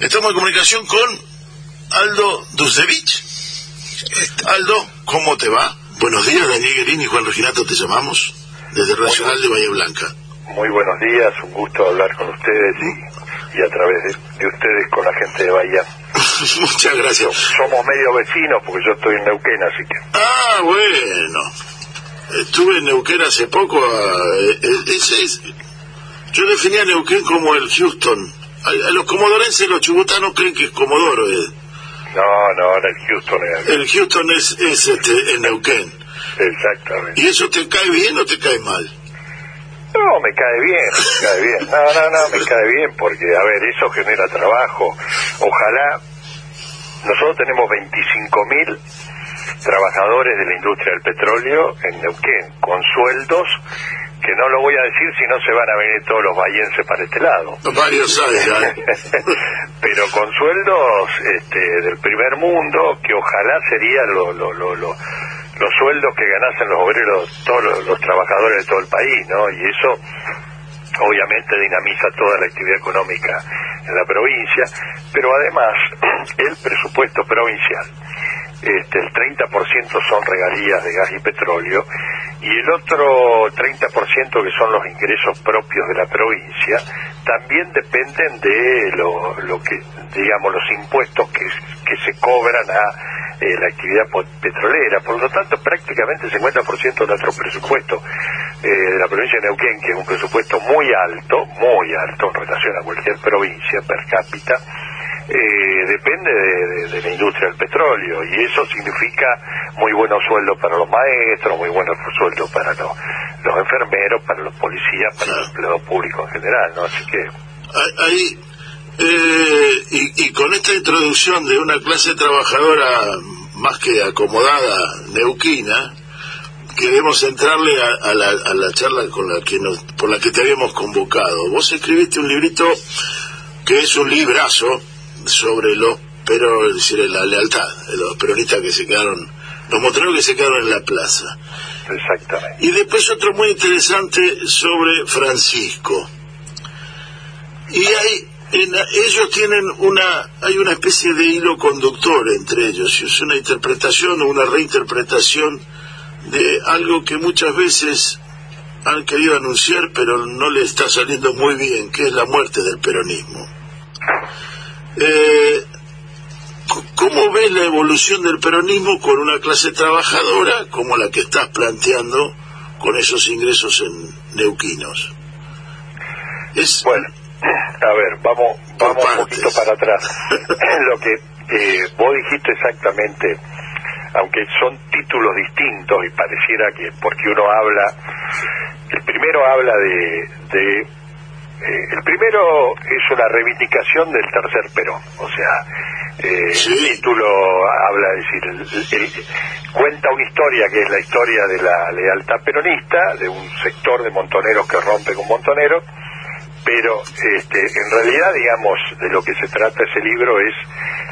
Estamos en comunicación con Aldo Duzevich. Aldo, ¿cómo te va? Buenos días, Daniel Guerini y Juan Reginato te llamamos desde el Nacional de Bahía Blanca. Muy buenos días, un gusto hablar con ustedes y, y a través de, de, ustedes con la gente de Bahía. Muchas gracias. Somos medio vecinos porque yo estoy en Neuquén, así que... Ah, bueno. Estuve en Neuquén hace poco. Eh, es, es, yo definía a Neuquén como el Houston. A, a los comodorenses los chubutanos creen que es Comodoro. Eh. No, no, el Houston es... El Houston es, es este, en Neuquén. Exactamente. ¿Y eso te cae bien o te cae mal? No, me cae bien, me cae bien. No, no, no, me cae bien porque, a ver, eso genera trabajo. Ojalá, nosotros tenemos 25.000 trabajadores de la industria del petróleo en Neuquén, con sueldos que no lo voy a decir si no se van a venir todos los bayenses para este lado. Varios años, ¿eh? Pero con sueldos este, del primer mundo, que ojalá serían lo, lo, lo, lo los sueldos que ganasen los obreros, todos los, los, trabajadores de todo el país, ¿no? Y eso obviamente dinamiza toda la actividad económica en la provincia, pero además el presupuesto provincial, este, el 30% son regalías de gas y petróleo y el otro 30% que son los ingresos propios de la provincia también dependen de lo, que digamos los impuestos que, que se cobran a eh, la actividad petrolera. Por lo tanto, prácticamente el 50% de nuestro presupuesto eh, de la provincia de Neuquén, que es un presupuesto muy alto, muy alto en relación a cualquier provincia per cápita, eh, depende de, de, de, la industria del petróleo y eso significa muy buenos sueldos para los maestros, muy buenos sueldos para los, los enfermeros, para los policías, para los empleados públicos en general, ¿no? Así que... Ahí, eh, y, y, con esta introducción de una clase trabajadora más que acomodada neuquina, queremos entrarle a, a, la, a la, charla con la que nos, por la que te habíamos convocado. Vos escribiste un librito que es un librazo sobre los, pero es decir, la lealtad de los peronistas que se quedaron, los montoneros que se quedaron en la plaza. Exactamente. Y después otro muy interesante sobre Francisco. Y hay en, ellos tienen una hay una especie de hilo conductor entre ellos es una interpretación o una reinterpretación de algo que muchas veces han querido anunciar pero no le está saliendo muy bien que es la muerte del peronismo eh, ¿cómo ves la evolución del peronismo con una clase trabajadora como la que estás planteando con esos ingresos en neuquinos? Es, bueno a ver, vamos, vamos un poquito para atrás. Lo que eh, vos dijiste exactamente, aunque son títulos distintos y pareciera que porque uno habla, el primero habla de, de eh, el primero es una reivindicación del tercer Perón, o sea, eh, sí. el título habla, es decir, el, el, cuenta una historia que es la historia de la lealtad peronista, de un sector de montoneros que rompe con montoneros, pero este, en realidad, digamos, de lo que se trata ese libro es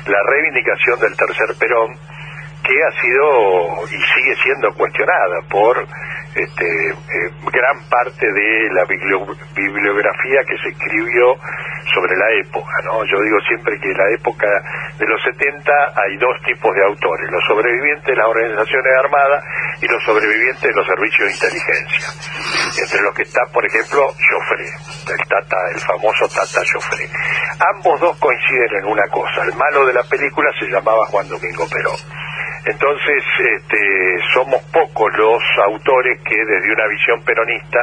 la reivindicación del tercer Perón, que ha sido y sigue siendo cuestionada por este, eh, gran parte de la bibliografía que se escribió sobre la época, ¿no? Yo digo siempre que en la época de los 70 hay dos tipos de autores, los sobrevivientes de las organizaciones armadas y los sobrevivientes de los servicios de inteligencia, entre los que está, por ejemplo, Joffre, el, tata, el famoso Tata Joffre. Ambos dos coinciden en una cosa, el malo de la película se llamaba Juan Domingo Perón. Entonces, este, somos pocos los autores que desde una visión peronista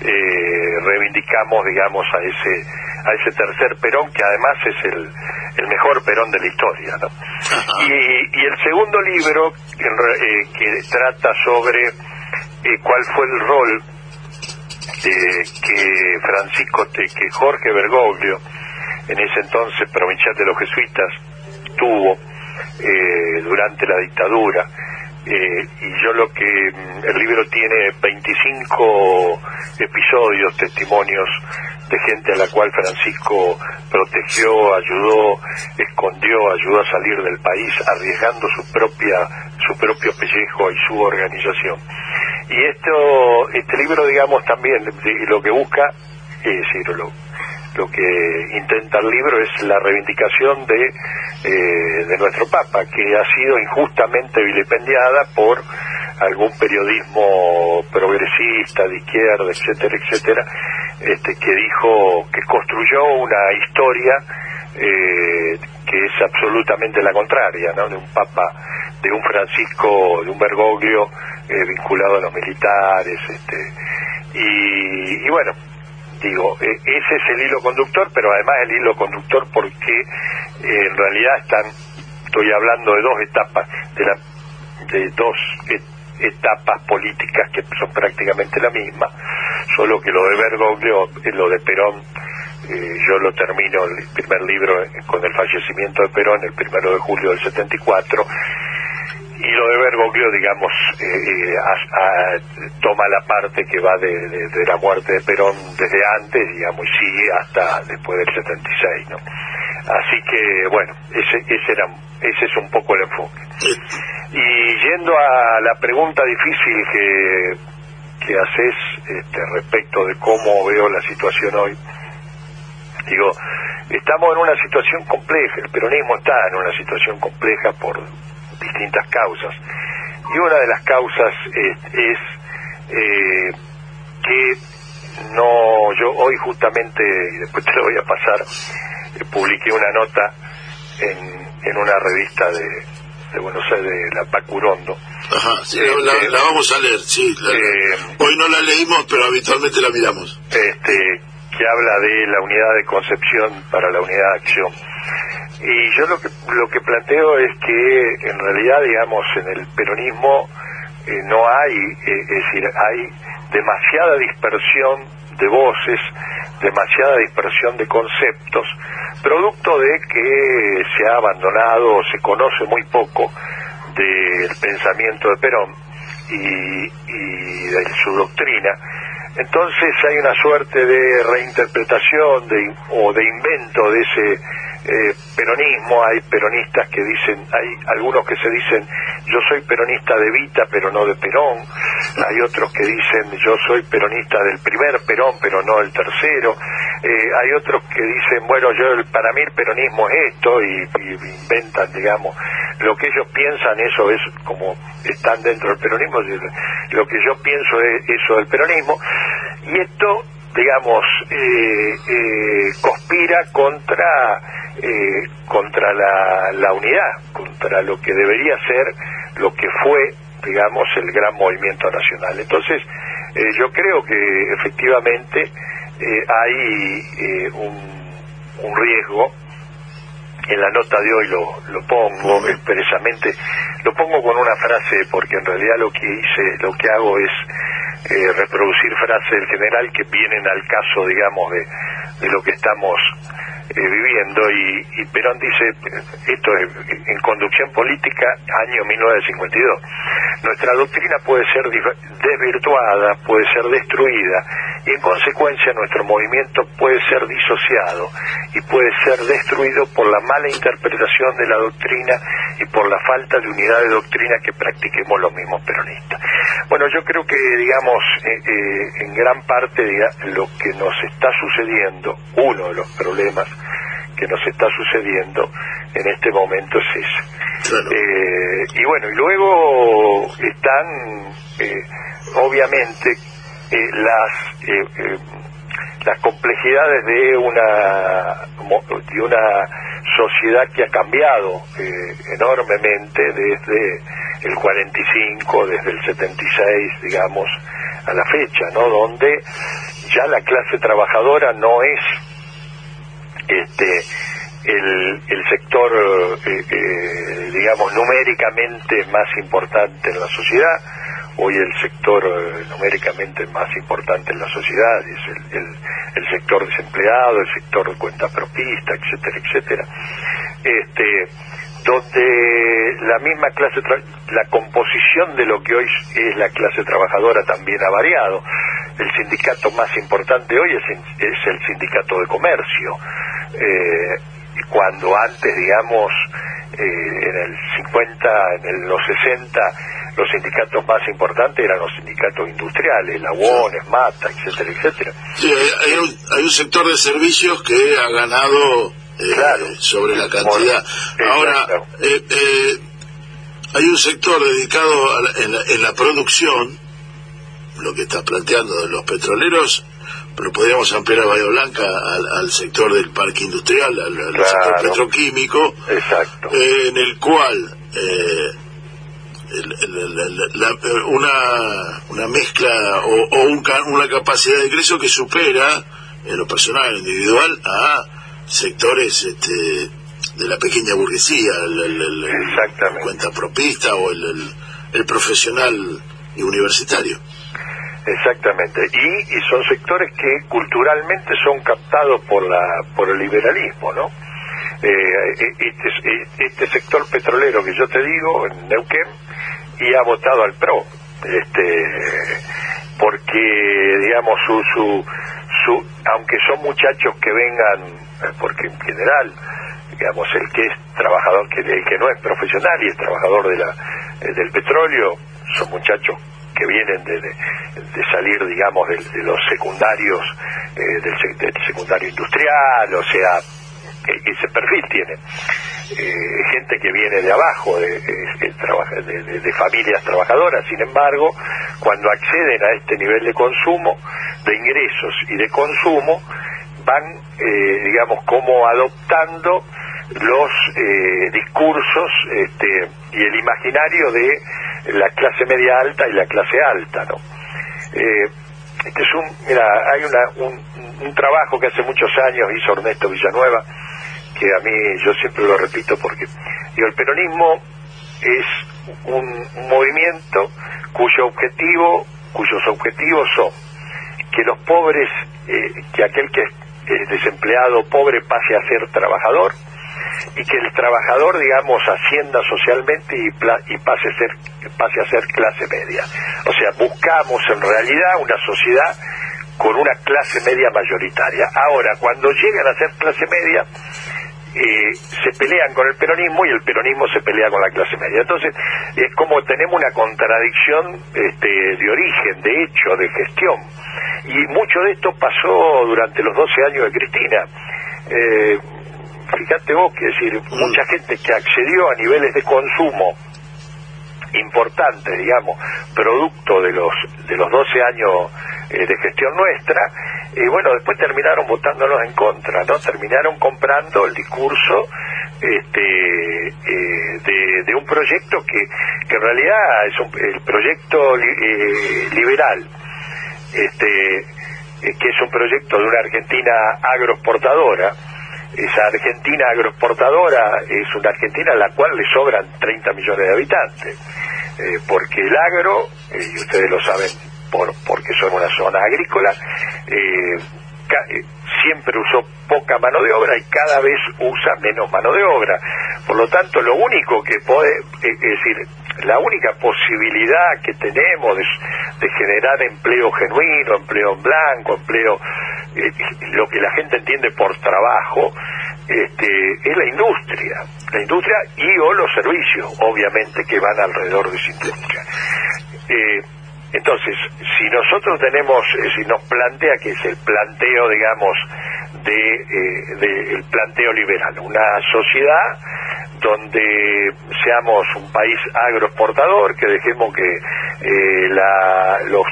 eh, reivindicamos, digamos, a ese a ese tercer Perón, que además es el, el mejor Perón de la historia. ¿no? Y, y, el segundo libro, eh, que trata sobre eh, cuál fue el rol que Francisco, que Jorge Bergoglio, en ese entonces provincial de los jesuitas, tuvo eh, durante la dictadura. Eh, y yo lo que el libro tiene 25 episodios, testimonios de gente a la cual Francisco protegió, ayudó, escondió, ayudó a salir del país, arriesgando su propia su propio pellejo y su organización. Y esto este libro, digamos, también lo que busca es decir, lo, que intenta el libro es la reivindicación de, eh, de nuestro Papa, que ha sido injustamente vilipendiada por algún periodismo progresista, de izquierda, etcétera, etcétera, este, que dijo que construyó una historia eh, que es absolutamente la contraria, ¿no? De un papa, de un Francisco, de un Bergoglio eh, vinculado a los militares, este, y, y bueno, digo, e, ese es el hilo conductor, pero además el hilo conductor porque eh, en realidad están, estoy hablando de dos etapas, de, la, de dos etapas políticas que son prácticamente la misma, solo que lo de Bergoglio, eh, lo de Perón, eh, yo lo termino el primer libro con el fallecimiento de Perón, el primero de julio del 74, y lo de Bergoglio, digamos, eh, eh, toma la parte que va de, la muerte de Perón desde antes, digamos, y sigue hasta después del 76, ¿no? Así que, bueno, ese, ese, era, ese es un poco el enfoque. Y yendo a la pregunta difícil que, que haces este, respecto de cómo veo la situación hoy, digo, estamos en una situación compleja, el peronismo está en una situación compleja por distintas causas. Y una de las causas es, eh, que no, yo hoy justamente, y después te lo voy a pasar, eh, publiqué una nota en, en una revista de, de Buenos Aires, de la Pacurondo. Ajá, sí, la, este, vamos a leer, sí. Eh, hoy no la leímos, pero habitualmente la miramos. Este, que habla de la unidad de concepción para la unidad de acción. Y yo lo que, lo que planteo es que en realidad, digamos, en el peronismo eh, no hay, eh, es decir, hay demasiada dispersión de voces, demasiada dispersión de conceptos, producto de que se ha abandonado o se conoce muy poco del pensamiento de Perón y, y de su doctrina. Entonces hay una suerte de reinterpretación de, o de invento de ese eh, peronismo, hay peronistas que dicen, hay algunos que se dicen, yo soy peronista de Vita, pero no de Perón, hay otros que dicen, yo soy peronista del primer Perón, pero no del tercero, eh, hay otros que dicen, bueno, yo para mí el peronismo es esto, y, inventan, digamos, lo que ellos piensan, eso es como están dentro del peronismo, lo que yo pienso es eso del peronismo, y esto digamos, eh, eh, conspira contra eh, contra la, la, unidad, contra lo que debería ser, lo que fue, digamos, el gran movimiento nacional. Entonces, yo creo que efectivamente hay un, un, riesgo, en la nota de hoy lo, lo pongo expresamente, lo pongo con una frase porque en realidad lo que hice, lo que hago es reproducir frases del general que vienen al caso, digamos, de, de lo que estamos eh, viviendo y, Perón dice, esto es en conducción política, año 1952, nuestra doctrina puede ser desvirtuada, puede ser destruida y en consecuencia nuestro movimiento puede ser disociado y puede ser destruido por la mala interpretación de la doctrina y por la falta de unidad de doctrina que practiquemos los mismos peronistas. Bueno, yo creo que, digamos, eh, eh, en gran parte lo que nos está sucediendo, uno de los problemas, que nos está sucediendo en este momento es eso. Eh, y bueno, y luego están, obviamente, las las complejidades de una de una sociedad que ha cambiado enormemente desde el 45, desde el 76, digamos, a la fecha, ¿no? Donde ya la clase trabajadora no es este el, el sector, eh, eh, digamos, numéricamente más importante en la sociedad. Hoy el sector eh, numéricamente más importante en la sociedad es el, el, sector desempleado, el sector cuenta propista, etcétera, etcétera. Este, donde la misma clase, la composición de lo que hoy es la clase trabajadora también ha variado. El sindicato más importante hoy es, es el sindicato de comercio eh, cuando antes, digamos, eh, en el 50, en los 60, los sindicatos más importantes eran los sindicatos industriales, la UON, Mata, etcétera, etcétera. Sí, hay, un, sector de servicios que ha ganado eh, sobre la cantidad. Ahora, eh, eh, hay un sector dedicado en, la, producción, lo que está planteando de los petroleros, pero podríamos ampliar a Bahía Blanca al, sector del parque industrial, al, sector petroquímico, Exacto. en el cual una, una mezcla o, una capacidad de ingreso que supera en lo personal, individual, a sectores este, de la pequeña burguesía, el, cuenta propista o el, el, profesional y universitario. Exactamente, y, y, son sectores que culturalmente son captados por la por el liberalismo, ¿no? Eh, este, este sector petrolero que yo te digo, en Neuquén, y ha votado al PRO, este, porque, digamos, su, su, su, aunque son muchachos que vengan, porque en general, digamos, el que es trabajador, que, el que no es profesional y es trabajador de la, eh, del petróleo, son muchachos que vienen de, de, salir, digamos, de, los secundarios, eh, del, del, secundario industrial, o sea, ese perfil tiene. Eh, gente que viene de abajo, de, de, familias trabajadoras, sin embargo, cuando acceden a este nivel de consumo, de ingresos y de consumo, van, eh, digamos, como adoptando los eh, discursos este, y el imaginario de la clase media alta y la clase alta, ¿no? este es un, mira, hay una, un, trabajo que hace muchos años hizo Ernesto Villanueva, que a mí yo siempre lo repito porque el peronismo es un, movimiento cuyo objetivo, cuyos objetivos son que los pobres, eh, que aquel que es desempleado pobre pase a ser trabajador y que el trabajador, digamos, ascienda socialmente y, y pase, a ser, pase a ser clase media. O sea, buscamos en realidad una sociedad con una clase media mayoritaria. Ahora, cuando llegan a ser clase media, eh, se pelean con el peronismo y el peronismo se pelea con la clase media. Entonces, es como tenemos una contradicción este, de origen, de hecho, de gestión. Y mucho de esto pasó durante los 12 años de Cristina. Eh, fíjate vos que decir, mm. mucha gente que accedió a niveles de consumo importantes, digamos, producto de los de los 12 años eh, de gestión nuestra, y bueno, después terminaron votándonos en contra, ¿no? Terminaron comprando el discurso este, eh, de, un proyecto que, que en realidad es un, el proyecto eh, liberal, este, que es un proyecto de una Argentina agroexportadora, esa Argentina agroexportadora es una Argentina a la cual le sobran 30 millones de habitantes, porque el agro, y ustedes lo saben por, porque son una zona agrícola, eh, eh, siempre usó poca mano de obra y cada vez usa menos mano de obra. Por lo tanto, lo único que puede, eh, es decir, la única posibilidad que tenemos de, generar empleo genuino, empleo en blanco, empleo, lo que la gente entiende por trabajo, este, es la industria, la industria y o los servicios, obviamente, que van alrededor de esa industria. Entonces, si nosotros tenemos, eh, si nos plantea que es el planteo, digamos, de, eh, el planteo liberal, una sociedad donde seamos un país agroexportador, que dejemos que eh, la, los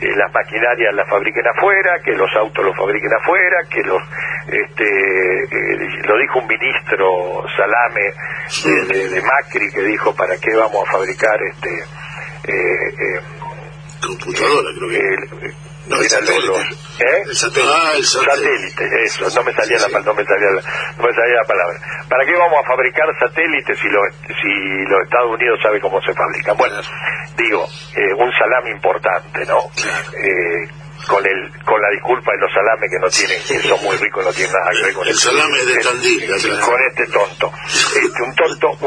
las maquinarias las fabriquen afuera, que los autos los fabriquen afuera, que los este lo dijo un ministro Salame de, de, Macri que dijo para qué vamos a fabricar este eh, computadora, creo que. No, el satélite. ¿eh? El satélite. Ah, el satélite. eso, no me salía la no me salía la, no me salía la palabra. ¿Para qué vamos a fabricar satélites si los si los Estados Unidos sabe cómo se fabrican? Bueno, digo, eh, un salame importante, ¿no? Eh, con el con la disculpa de los salames que no tienen que son muy ricos no tienen nada que ver con el, salame de Tandil con este tonto este, un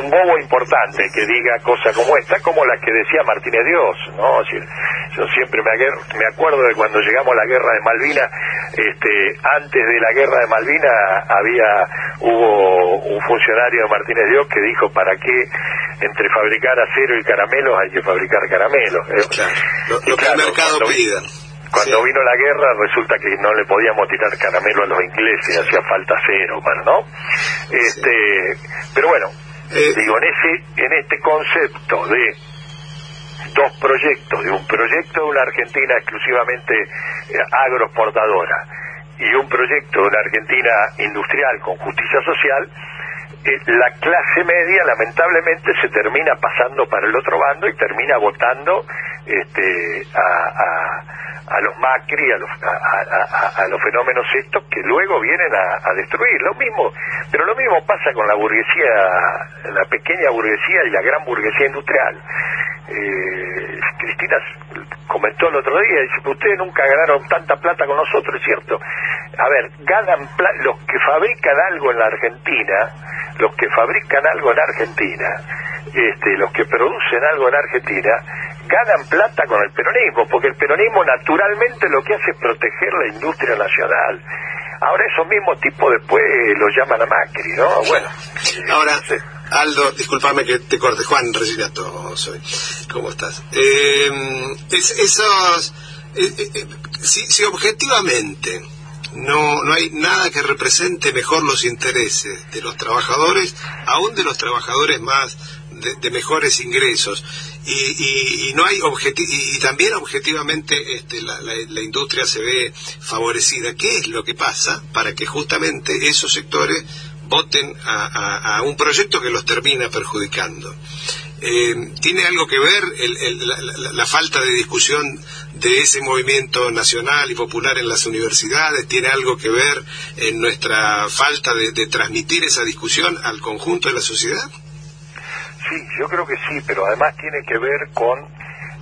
un bobo importante que diga cosas como esta, como las que decía Martínez Dios, ¿no? yo siempre me, me acuerdo de cuando llegamos a la guerra de Malvinas, este, antes de la guerra de Malvinas había, hubo un funcionario de Martínez Dios que dijo, ¿para qué entre fabricar acero y caramelos hay que fabricar caramelos? Claro, lo, que el mercado pida. Cuando vino la guerra resulta que no le podíamos tirar caramelo a los ingleses, hacía falta cero, ¿no? Este, pero bueno, eh, digo, en ese, en este concepto de dos proyectos, de un proyecto de una Argentina exclusivamente eh, agroexportadora y un proyecto de una Argentina industrial con justicia social, eh, la clase media lamentablemente se termina pasando para el otro bando y termina votando este, a a los Macri, a los, a, los fenómenos estos que luego vienen a, destruir. Lo mismo, pero lo mismo pasa con la burguesía, la pequeña burguesía y la gran burguesía industrial. Eh, Cristina comentó el otro día, dice, ustedes nunca ganaron tanta plata con nosotros, es cierto. A ver, ganan los que fabrican algo en la Argentina, los que fabrican algo en Argentina, este, los que producen algo en Argentina, ganan plata con el peronismo, porque el peronismo naturalmente lo que hace es proteger la industria nacional. Ahora esos mismos tipos después lo llaman a Macri, ¿no? Bueno. Ahora, Aldo, discúlpame que te corte, Juan Reginato soy. ¿Cómo estás? Eh, esos, eh, eh, si, si objetivamente no, no hay nada que represente mejor los intereses de los trabajadores, aún de los trabajadores más de, mejores ingresos y, y, no hay y también objetivamente este, la, la, industria se ve favorecida. ¿Qué es lo que pasa para que justamente esos sectores voten a, un proyecto que los termina perjudicando? Eh, ¿Tiene algo que ver la, falta de discusión de ese movimiento nacional y popular en las universidades? ¿Tiene algo que ver en nuestra falta de transmitir esa discusión al conjunto de la sociedad? Sí, yo creo que sí, pero además tiene que ver con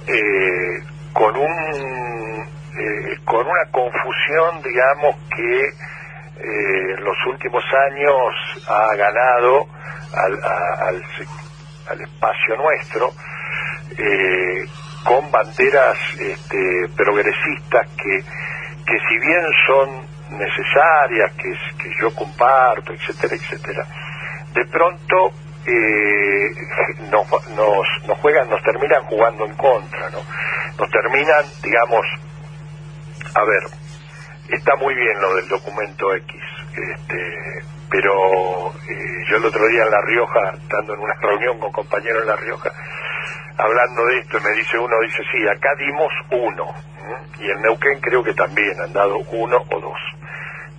eh, con un eh, con una confusión, digamos que eh, en los últimos años ha ganado al, al, espacio nuestro con banderas este, progresistas que que si bien son necesarias, que, que yo comparto, etcétera, etcétera, de pronto eh, nos, nos, juegan, nos terminan jugando en contra, ¿no? Nos terminan, digamos, a ver, está muy bien lo del documento X, este, pero eh, yo el otro día en La Rioja, estando en una reunión con compañeros en La Rioja, hablando de esto, me dice uno, dice, sí, acá dimos uno, y en Neuquén creo que también han dado uno o dos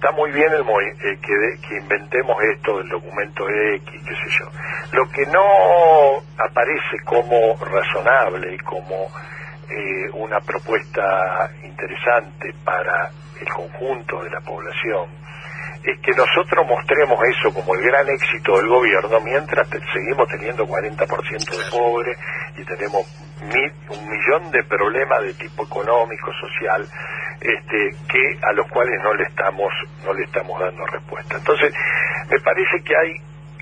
está muy bien el eh, que, que inventemos esto del documento X, qué sé yo. Lo que no aparece como razonable y como eh, una propuesta interesante para el conjunto de la población es que nosotros mostremos eso como el gran éxito del gobierno mientras seguimos teniendo 40% de pobres y tenemos un millón de problemas de tipo económico, social, este, que a los cuales no le estamos no le estamos dando respuesta. Entonces, me parece que hay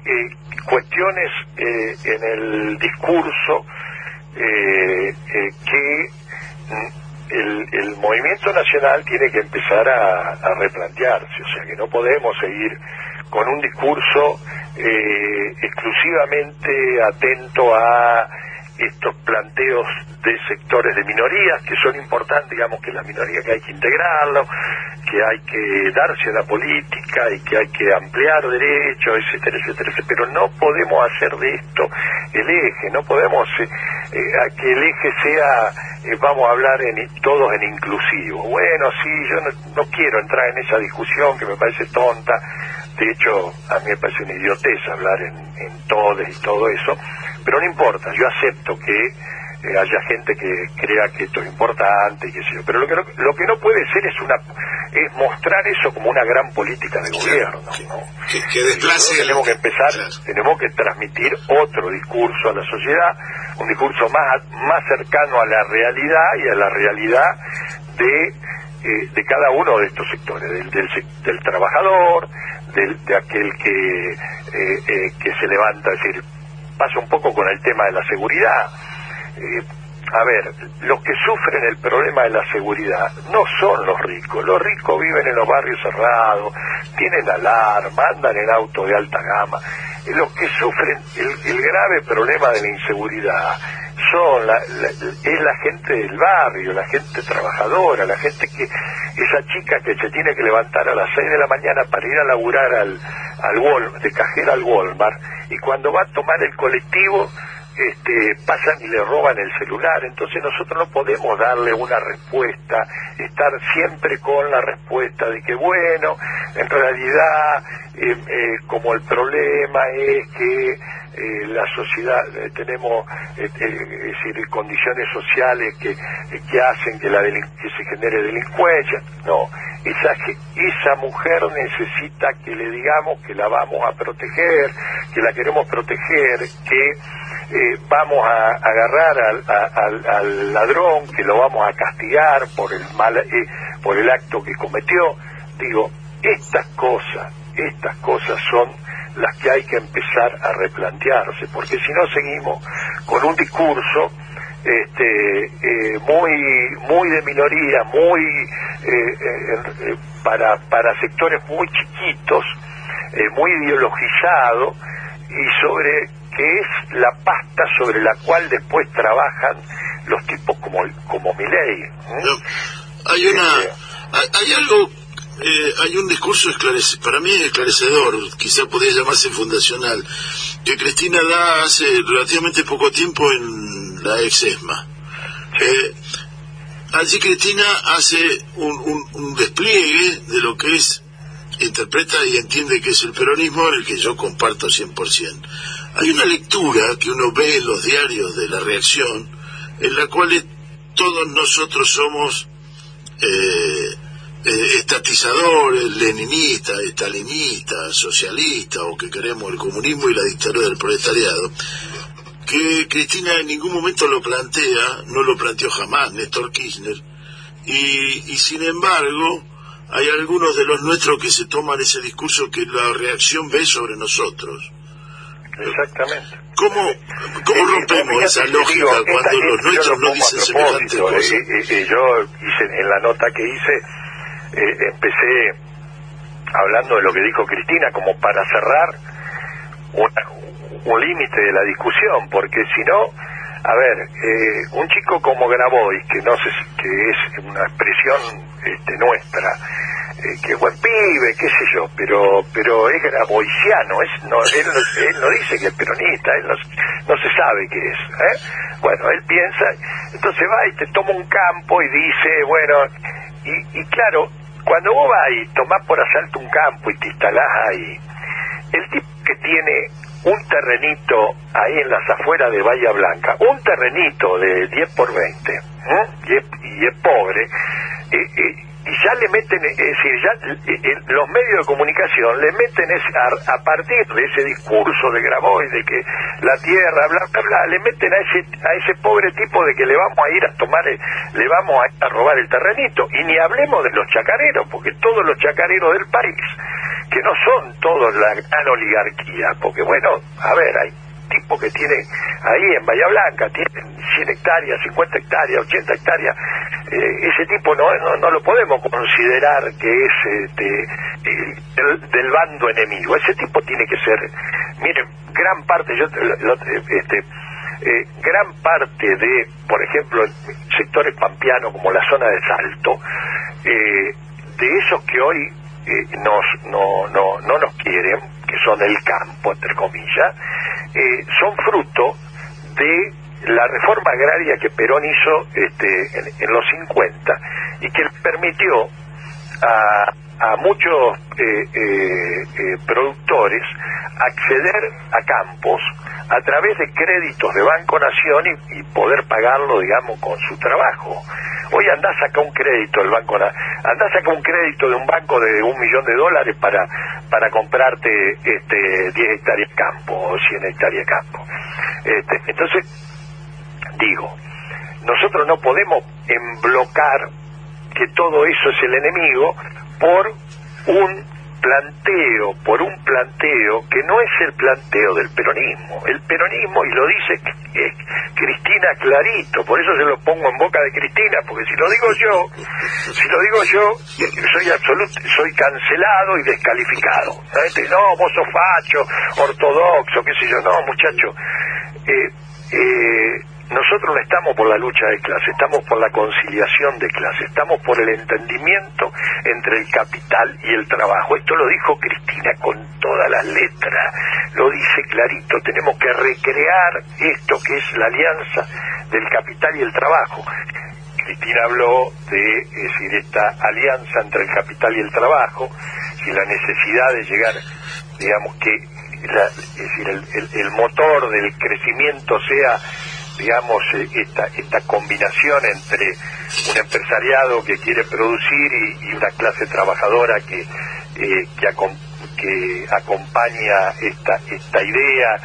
eh, cuestiones eh, en el discurso eh, que mm, el, el, movimiento nacional tiene que empezar a, a, replantearse, o sea que no podemos seguir con un discurso exclusivamente atento a estos planteos de sectores de minorías que son importantes, digamos que la minoría que hay que integrarlo, que hay que darse a la política y que hay que ampliar derechos, etcétera, etcétera, pero no podemos hacer de esto el eje, no podemos eh, eh, que el eje sea, eh, vamos a hablar en, todos en inclusivo. Bueno, sí, yo no, quiero entrar en esa discusión que me parece tonta, de hecho a mí me parece una idiotez hablar en, en todes y todo eso, pero no importa, yo acepto que eh, haya gente que crea que esto es importante y qué sé yo. Pero lo que, no, lo que no puede ser es una es mostrar eso como una gran política de gobierno. Que, desplace tenemos que empezar, tenemos que transmitir otro discurso a la sociedad, un discurso más, más cercano a la realidad y a la realidad de, eh, de cada uno de estos sectores, del, del, trabajador, del, de aquel que, eh, que se levanta, es decir, pasa un poco con el tema de la seguridad. Eh, a ver, los que sufren el problema de la seguridad no son los ricos. Los ricos viven en los barrios cerrados, tienen alarma, andan en auto de alta gama. Los que sufren el, grave problema de la inseguridad son la, es la gente del barrio, la gente trabajadora, la gente que esa chica que se tiene que levantar a las 6 de la mañana para ir a laburar al, al Walmart, de cajera al Walmart y cuando va a tomar el colectivo este, pasan y le roban el celular. Entonces nosotros no podemos darle una respuesta, estar siempre con la respuesta de que, bueno, en realidad, eh, eh, como el problema es que eh, la sociedad tenemos condiciones sociales que, que hacen que, la que se genere delincuencia. No, esa, esa mujer necesita que le digamos que la vamos a proteger, que la queremos proteger, que eh, vamos a agarrar al, ladrón, que lo vamos a castigar por el mal, eh, por el acto que cometió. Digo, estas cosas, estas cosas son las que hay que empezar a replantearse, porque si no seguimos con un discurso este, eh, muy muy de minoría, muy para para sectores muy chiquitos, muy ideologizado y sobre que es la pasta sobre la cual después trabajan los tipos como como Milei. hay una hay algo eh, hay un discurso para mí esclarecedor, quizá podría llamarse fundacional, que Cristina da hace relativamente poco tiempo en la ex ESMA. Eh, allí Cristina hace un, un, despliegue de lo que es, interpreta y entiende que es el peronismo, en el que yo comparto 100%. Hay una lectura que uno ve en los diarios de la reacción, en la cual todos nosotros somos eh, eh, estatizadores, leninistas, estalinistas, socialistas, o que queremos el comunismo y la dictadura del proletariado, que Cristina en ningún momento lo plantea, no lo planteó jamás Néstor Kirchner, y, y sin embargo hay algunos de los nuestros que se toman ese discurso que la reacción ve sobre nosotros. Exactamente. ¿Cómo, cómo rompemos esa lógica cuando los nuestros no dicen semejante cosa? yo hice, en la nota que hice, eh, empecé hablando de lo que dijo Cristina como para cerrar un límite de la discusión, porque si no, a ver, eh, un chico como Grabois, que no sé que es una expresión este, nuestra, eh, que buen pibe, qué sé yo, pero pero es graboisiano, es, no, él, él no dice que es peronista, él no, se sabe qué es. ¿eh? Bueno, él piensa, entonces va y te toma un campo y dice, bueno, y, y claro, cuando vos vas y tomás por asalto un campo y te instalás ahí, el tipo que tiene un terrenito ahí en las afueras de Bahía Blanca, un terrenito de 10 por 20, y, es, y es pobre, y, y ya le meten, es decir, ya los medios de comunicación le meten a, a, partir de ese discurso de Grabois, de que la tierra, bla, bla, bla, le meten a ese, a ese pobre tipo de que le vamos a ir a tomar, le vamos a, a robar el terrenito. Y ni hablemos de los chacareros, porque todos los chacareros del país, que no son todos la gran oligarquía, porque bueno, a ver, hay tipo que tiene ahí en Bahía Blanca, tiene 100 hectáreas, 50 hectáreas, 80 hectáreas, eh, ese tipo no, no, lo podemos considerar que es este, del, bando enemigo. Ese tipo tiene que ser, miren, gran parte, yo este, eh, gran parte de, por ejemplo, sectores pampeanos como la zona de Salto, eh, de esos que hoy nos, no, no, no nos quieren, que son el campo, entre comillas, eh, son fruto de la reforma agraria que Perón hizo este, en, los 50 y que permitió a, a muchos eh, eh, productores acceder a campos a través de créditos de Banco Nación y, poder pagarlo, digamos, con su trabajo. Hoy andás a sacar un crédito del banco, andás a sacar un crédito de un banco de un millón de dólares para para comprarte este 10 hectáreas de campo o 100 hectáreas de campo. Este, entonces, digo, nosotros no podemos emblocar que todo eso es el enemigo por un planteo por un planteo que no es el planteo del peronismo. El peronismo, y lo dice Cristina clarito, por eso se lo pongo en boca de Cristina, porque si lo digo yo, si lo digo yo, soy absoluto, soy cancelado y descalificado. No, vos sos facho, ortodoxo, qué sé yo, no, muchacho. Eh, eh, nosotros no estamos por la lucha de clase, estamos por la conciliación de clase, estamos por el entendimiento entre el capital y el trabajo. Esto lo dijo Cristina con todas las letras, lo dice clarito, tenemos que recrear esto que es la alianza del capital y el trabajo. Cristina habló de decir, esta alianza entre el capital y el trabajo y la necesidad de llegar, digamos que es decir, el motor del crecimiento sea digamos, eh, esta, esta combinación entre un empresariado que quiere producir y, una clase trabajadora que, eh, que, acompaña esta, esta idea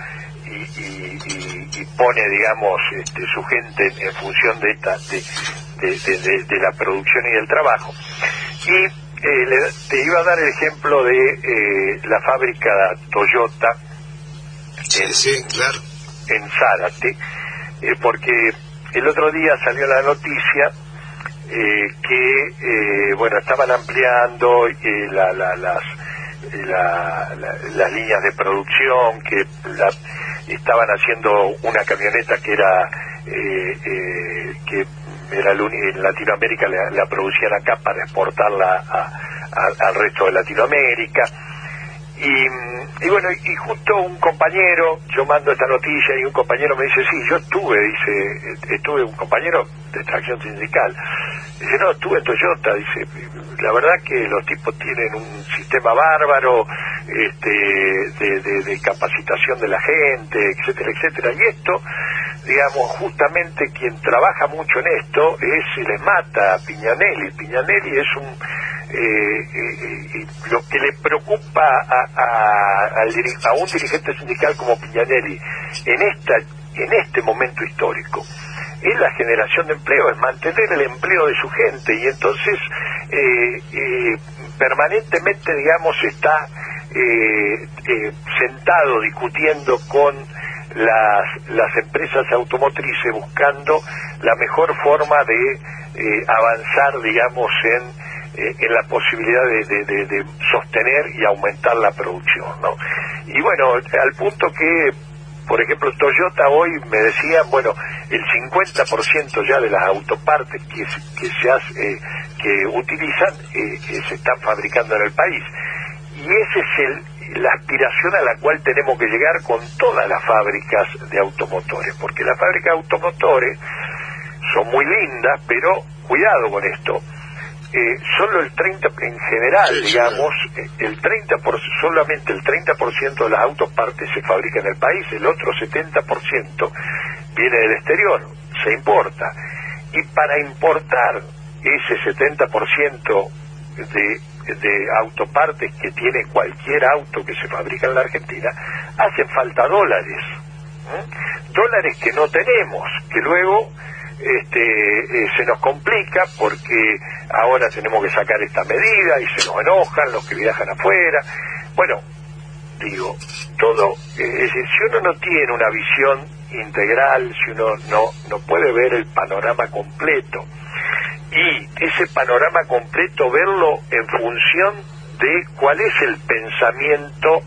y, pone, digamos, este, su gente en, función de, esta, de, la producción y del trabajo. Y eh, te iba a dar el ejemplo de la fábrica Toyota en Zárate, eh, porque el otro día salió la noticia eh, que, eh, bueno, estaban ampliando la, las, las líneas de producción, que estaban haciendo una camioneta que era, que era en Latinoamérica la, producían acá para exportarla al resto de Latinoamérica y, bueno, y justo un compañero, yo mando esta noticia y un compañero me dice, sí, yo estuve, dice, estuve un compañero de extracción sindical. Dice, no, estuve en Toyota, dice, la verdad que los tipos tienen un sistema bárbaro este, de, capacitación de la gente, etcétera, etcétera. Y esto, digamos, justamente quien trabaja mucho en esto es, les mata Piñanelli. Piñanelli es un lo que le preocupa a, a, un dirigente sindical como Piñanelli en esta en este momento histórico es la generación de empleo, es mantener el empleo de su gente y entonces permanentemente, digamos, está sentado discutiendo con las, las empresas automotrices buscando la mejor forma de avanzar, digamos, en eh, en la posibilidad de, sostener y aumentar la producción. ¿no? Y bueno, al punto que, por ejemplo, Toyota hoy me decía, bueno, el 50% ya de las autopartes que, se hace, eh, que utilizan eh, se están fabricando en el país. Y esa es el, la aspiración a la cual tenemos que llegar con todas las fábricas de automotores, porque las fábricas de automotores son muy lindas, pero cuidado con esto eh, solo el 30, en general, digamos, eh, el 30 por, solamente el 30% de las autopartes se fabrica en el país, el otro 70% viene del exterior, se importa. Y para importar ese 70% de, de autopartes que tiene cualquier auto que se fabrica en la Argentina, hacen falta dólares. Dólares que no tenemos, que luego este, eh, se nos complica porque ahora tenemos que sacar esta medida y se nos enojan los que viajan afuera. Bueno, digo, todo, eh, es decir, si uno no tiene una visión integral, si uno no, no puede ver el panorama completo y ese panorama completo verlo en función de cuál es el pensamiento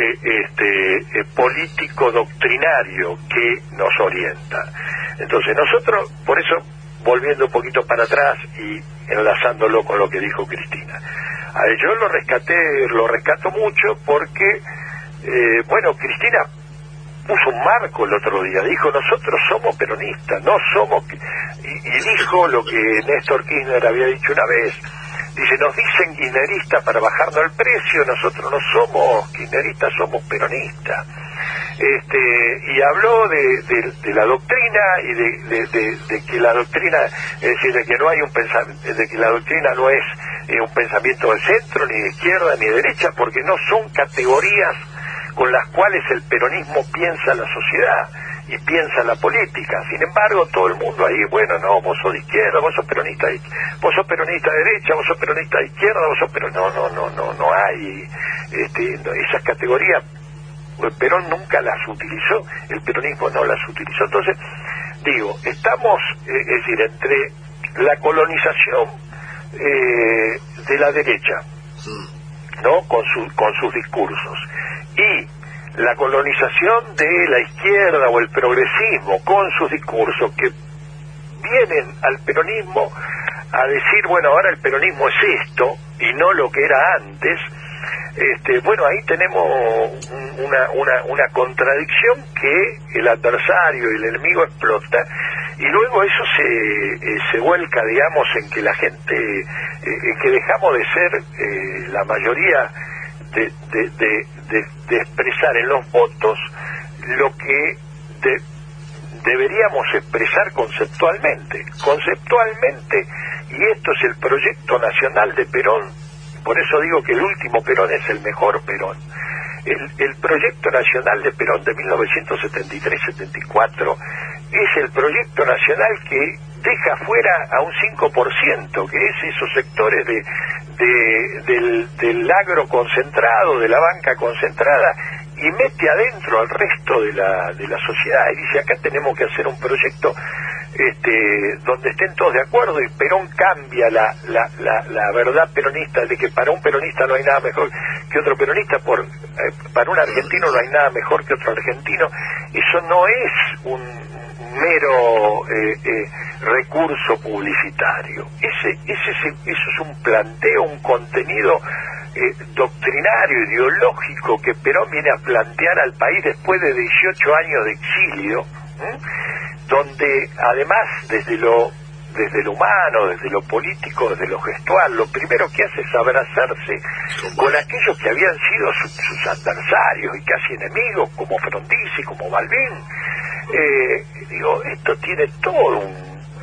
eh, este, político doctrinario que nos orienta. Entonces nosotros, por eso, volviendo un poquito para atrás y enlazándolo con lo que dijo Cristina, a yo lo rescaté, lo rescato mucho porque, eh, bueno, Cristina puso un marco el otro día, dijo nosotros somos peronistas, no somos, y, dijo lo que Néstor Kirchner había dicho una vez, dice, nos dicen kirchneristas para bajarnos el precio, nosotros no somos kirchneristas, somos peronistas este, y habló de, la doctrina y de, que la doctrina, es decir, de que no hay un de que la doctrina no es eh, un pensamiento de centro, ni de izquierda, ni de derecha, porque no son categorías con las cuales el peronismo piensa la sociedad. Y piensa la política. Sin embargo, todo el mundo ahí, bueno, no, vos sos de izquierda, vos sos peronista, de, vos sos peronista de derecha, vos sos peronista de izquierda, vos sos pero no, no, no, no, no hay este, esas categorías. El Perón nunca las utilizó, el peronismo no las utilizó. Entonces, digo, estamos, eh, es decir, entre la colonización eh, de la derecha, ¿no? Con, su, con sus discursos, y la colonización de la izquierda o el progresismo con sus discursos que vienen al peronismo a decir, bueno, ahora el peronismo es esto y no lo que era antes, este, bueno, ahí tenemos una, una, una contradicción que el adversario y el enemigo explota y luego eso se, eh, se vuelca, digamos, en que la gente, eh, en que dejamos de ser eh, la mayoría de, de, expresar en los votos lo que deberíamos expresar conceptualmente. Conceptualmente, y esto es el proyecto nacional de Perón, por eso digo que el último Perón es el mejor Perón. El, el proyecto nacional de Perón de 1973-74 es el proyecto nacional que deja fuera a un 5%, que es esos sectores de, del, del agro concentrado, de la banca concentrada, y mete adentro al resto de la, de la sociedad. Y dice, acá tenemos que hacer un proyecto este, donde estén todos de acuerdo y Perón cambia la, la, la, verdad peronista de que para un peronista no hay nada mejor que otro peronista, por, eh, para un argentino no hay nada mejor que otro argentino. Eso no es un mero eh, eh, recurso publicitario. Ese, ese, eso es un planteo, un contenido doctrinario, ideológico que Perón viene a plantear al país después de 18 años de exilio donde además desde lo desde lo humano, desde lo político, desde lo gestual, lo primero que hace es abrazarse con aquellos que habían sido sus adversarios y casi enemigos, como Frondizi, como Balbín. Eh, digo, esto tiene todo un,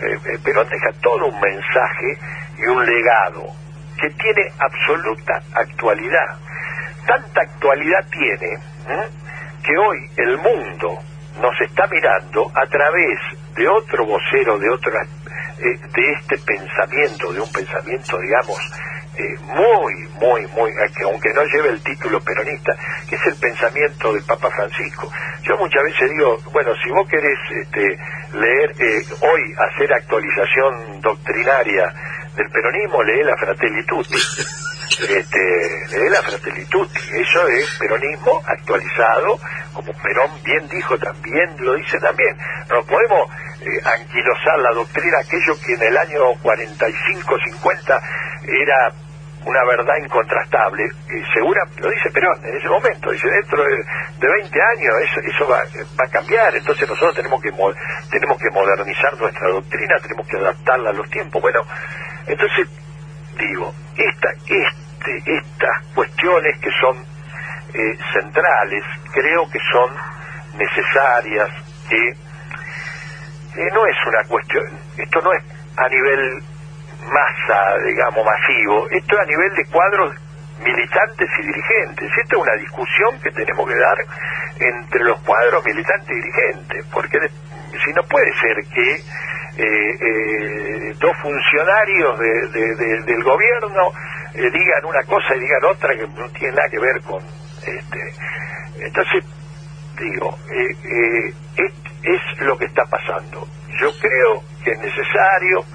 eh, eh, Perón deja todo un mensaje y un legado que tiene absoluta actualidad. Tanta actualidad tiene que hoy el mundo nos está mirando a través de otro vocero, de otra, eh, de este pensamiento, de un pensamiento, digamos, eh, muy, muy, muy, aunque no lleve el título peronista, que es el pensamiento del Papa Francisco. Yo muchas veces digo, bueno, si vos querés este, leer eh, hoy, hacer actualización doctrinaria del peronismo, lee la Fratelli Tutti. Este, lee la Fratelli Tutti. Eso es peronismo actualizado como Perón bien dijo también, lo dice también, no podemos eh, anquilosar la doctrina, aquello que en el año 45, 50 era una verdad incontrastable, y segura, lo dice Perón en ese momento, dice dentro de, 20 años eso, eso va, a cambiar, entonces nosotros tenemos que tenemos que modernizar nuestra doctrina, tenemos que adaptarla a los tiempos. Bueno, entonces digo, esta, este, estas cuestiones que son eh, centrales creo que son necesarias, que eh, no es una cuestión, esto no es a nivel masa, digamos, masivo, esto es a nivel de cuadros militantes y dirigentes. Esto es una discusión que tenemos que dar entre los cuadros militantes y dirigentes, porque si no puede ser que eh, dos funcionarios del gobierno digan una cosa y digan otra que no tiene nada que ver con, este, entonces, digo, eh, eh, es, lo que está pasando. Yo creo que es necesario,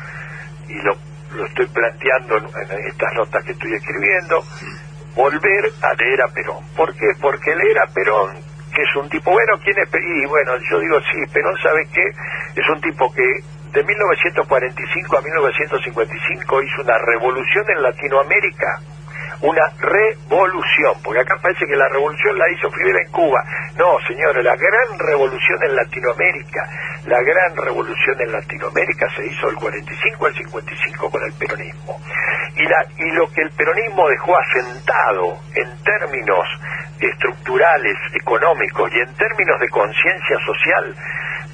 y lo, lo estoy planteando en, estas notas que estoy escribiendo, volver a leer a Perón. ¿Por qué? Porque leer a Perón, que es un tipo, bueno, ¿quién es Y bueno, yo digo, sí, Perón sabe que es un tipo que de 1945 a 1955 hizo una revolución en Latinoamérica una revolución, porque acá parece que la revolución la hizo Fidel en Cuba. No, señores, la gran revolución en Latinoamérica, la gran revolución en Latinoamérica se hizo del 45 al 55 con el peronismo. Y, la, y lo que el peronismo dejó asentado en términos estructurales, económicos y en términos de conciencia social,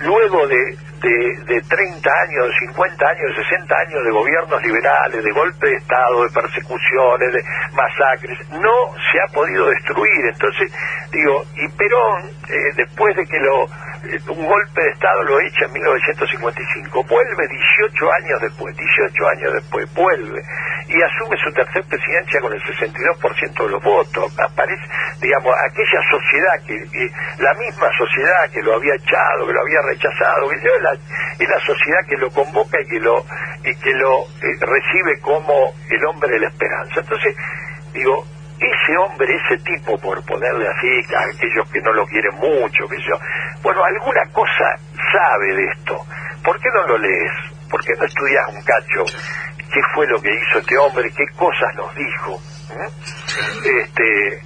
luego de de, de 30 años, de 50 años, de 60 años de gobiernos liberales, de golpe de Estado, de persecuciones, de masacres, no se ha podido destruir. Entonces, digo, y Perón, eh, después de que lo, eh, un golpe de Estado lo echa en 1955, vuelve 18 años después, 18 años después, vuelve y asume su tercer presidencia con el 62% de los votos. Aparece, digamos, aquella sociedad, que, la misma sociedad que lo había echado, que lo había rechazado, que la, es la sociedad que lo convoca y que lo, y que lo eh, recibe como el hombre de la esperanza. Entonces, digo, ese hombre, ese tipo, por ponerle así, aquellos que no lo quieren mucho, que yo, bueno, alguna cosa sabe de esto. ¿Por qué no lo lees? ¿Por qué no estudias un cacho? ¿Qué fue lo que hizo este hombre? ¿Qué cosas nos dijo? ¿Mm? Este,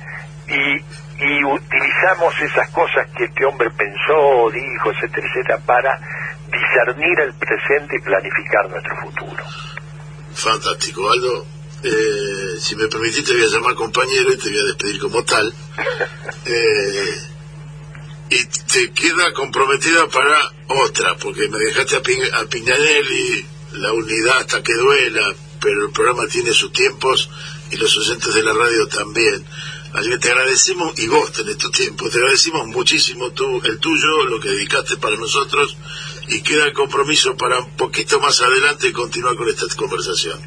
y, y utilizamos esas cosas que este hombre pensó, dijo, etcétera, etcétera, para discernir el presente y planificar nuestro futuro. Fantástico, Aldo eh, si me permitís te voy a llamar compañero y te voy a despedir como tal. Eh, y te queda comprometida para otra, porque me dejaste a, a Piñanelli, la unidad hasta que duela, pero el programa tiene sus tiempos y los oyentes de la radio también. Así que te agradecemos, y vos tenés tu tiempo, te agradecemos muchísimo tú, el tuyo, lo que dedicaste para nosotros, y queda el compromiso para un poquito más adelante continuar con esta conversación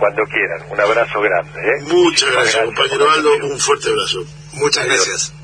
cuando quieran. Un abrazo grande. ¿eh? Muchas gracias, compañero Aldo. Un fuerte abrazo. Muchas gracias.